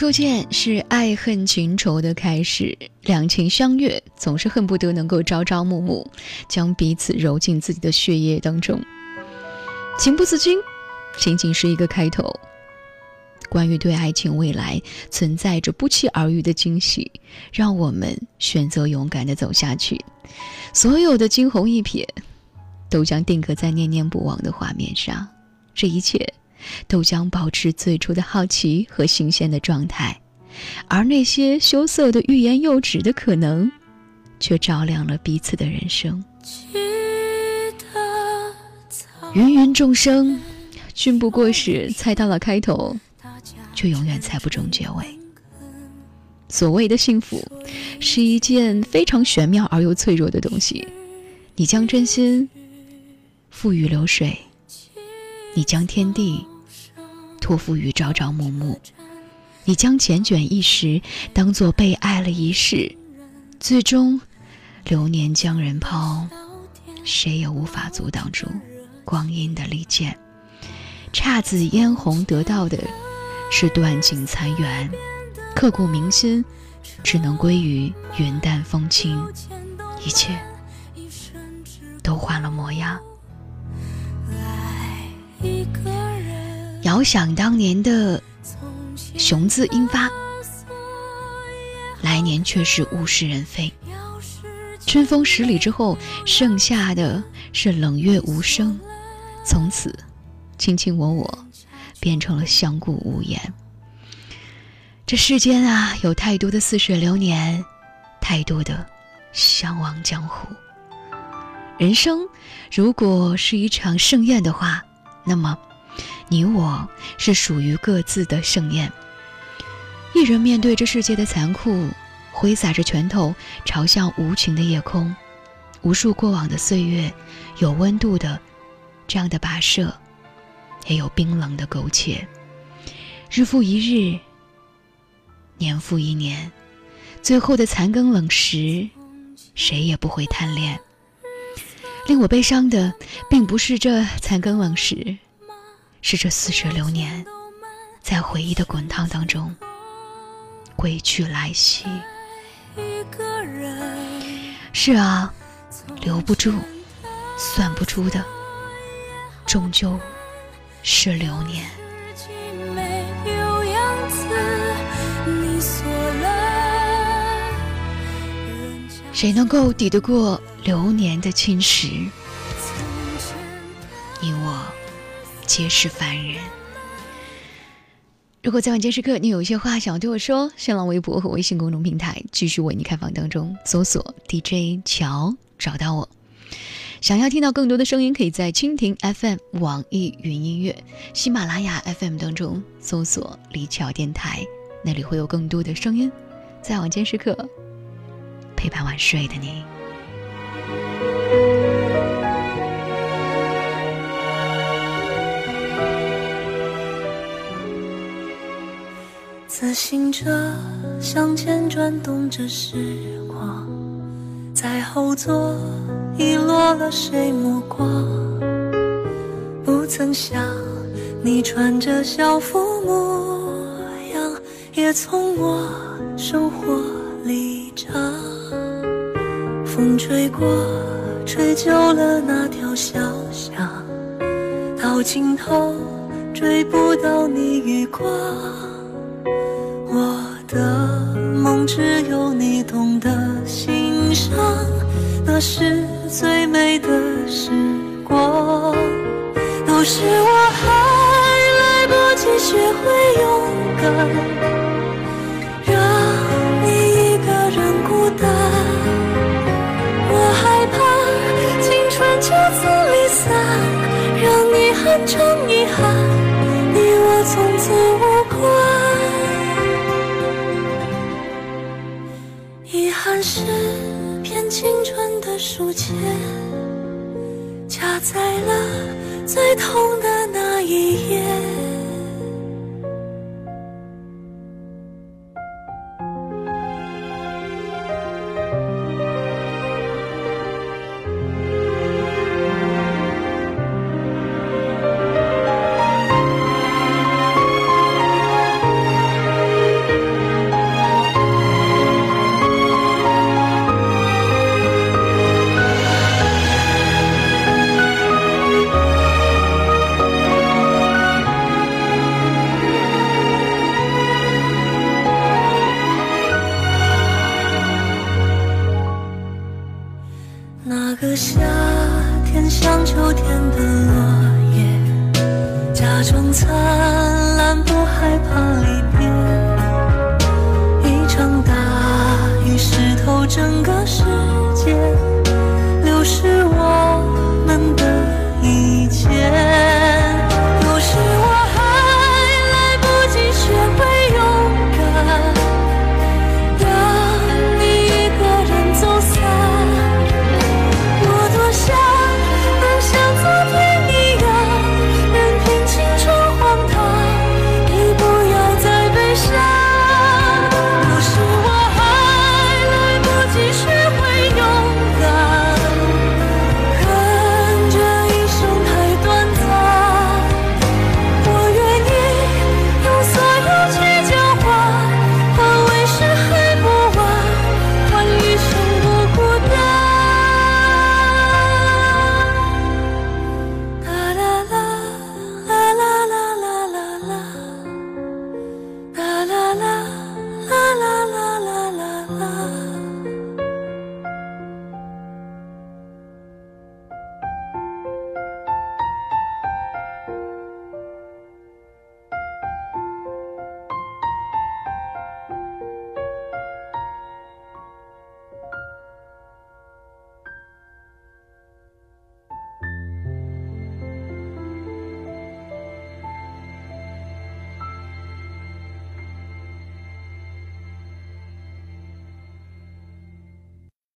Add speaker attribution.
Speaker 1: 初见是爱恨情仇的开始，两情相悦总是恨不得能够朝朝暮暮，将彼此揉进自己的血液当中。情不自禁，仅仅是一个开头。关于对爱情未来存在着不期而遇的惊喜，让我们选择勇敢的走下去。所有的惊鸿一瞥，都将定格在念念不忘的画面上。这一切。都将保持最初的好奇和新鲜的状态，而那些羞涩的欲言又止的可能，却照亮了彼此的人生。芸芸众生，均不过是猜到了开头，却永远猜不中结尾。所谓的幸福，是一件非常玄妙而又脆弱的东西。你将真心付予流水，你将天地。托付于朝朝暮暮，你将缱绻一时当做被爱了一世，最终流年将人抛，谁也无法阻挡住光阴的利剑。姹紫嫣红得到的是断尽残垣，刻骨铭心只能归于云淡风轻，一切都换了模样。遥想当年的雄姿英发，来年却是物是人非。春风十里之后，剩下的是冷月无声。从此，卿卿我我变成了相顾无言。这世间啊，有太多的似水流年，太多的相忘江湖。人生如果是一场盛宴的话，那么。你我是属于各自的盛宴。一人面对这世界的残酷，挥洒着拳头朝向无情的夜空。无数过往的岁月，有温度的这样的跋涉，也有冰冷的苟且。日复一日，年复一年，最后的残羹冷食，谁也不会贪恋。令我悲伤的，并不是这残羹冷食。是这似水流年，在回忆的滚烫当中归去来兮。是啊，留不住、算不出的，终究是流年。谁能够抵得过流年的侵蚀？皆是凡人。如果在晚间时刻你有一些话想要对我说，新浪微博和微信公众平台继续为你开放当中，搜索 DJ 乔找到我。想要听到更多的声音，可以在蜻蜓 FM、网易云音乐、喜马拉雅 FM 当中搜索李乔电台，那里会有更多的声音，在晚间时刻陪伴晚睡的你。
Speaker 2: 行车向前转动着时光，在后座遗落了谁目光？不曾想你穿着校服模样，也从我生活里长。风吹过，吹旧了那条小巷，到尽头追不到你余光。的梦只有你懂得欣赏，那是最美的时光。都是我还来不及学会勇敢，最痛的那一夜。那个。夏天像秋天的落叶，假装灿烂，不害怕离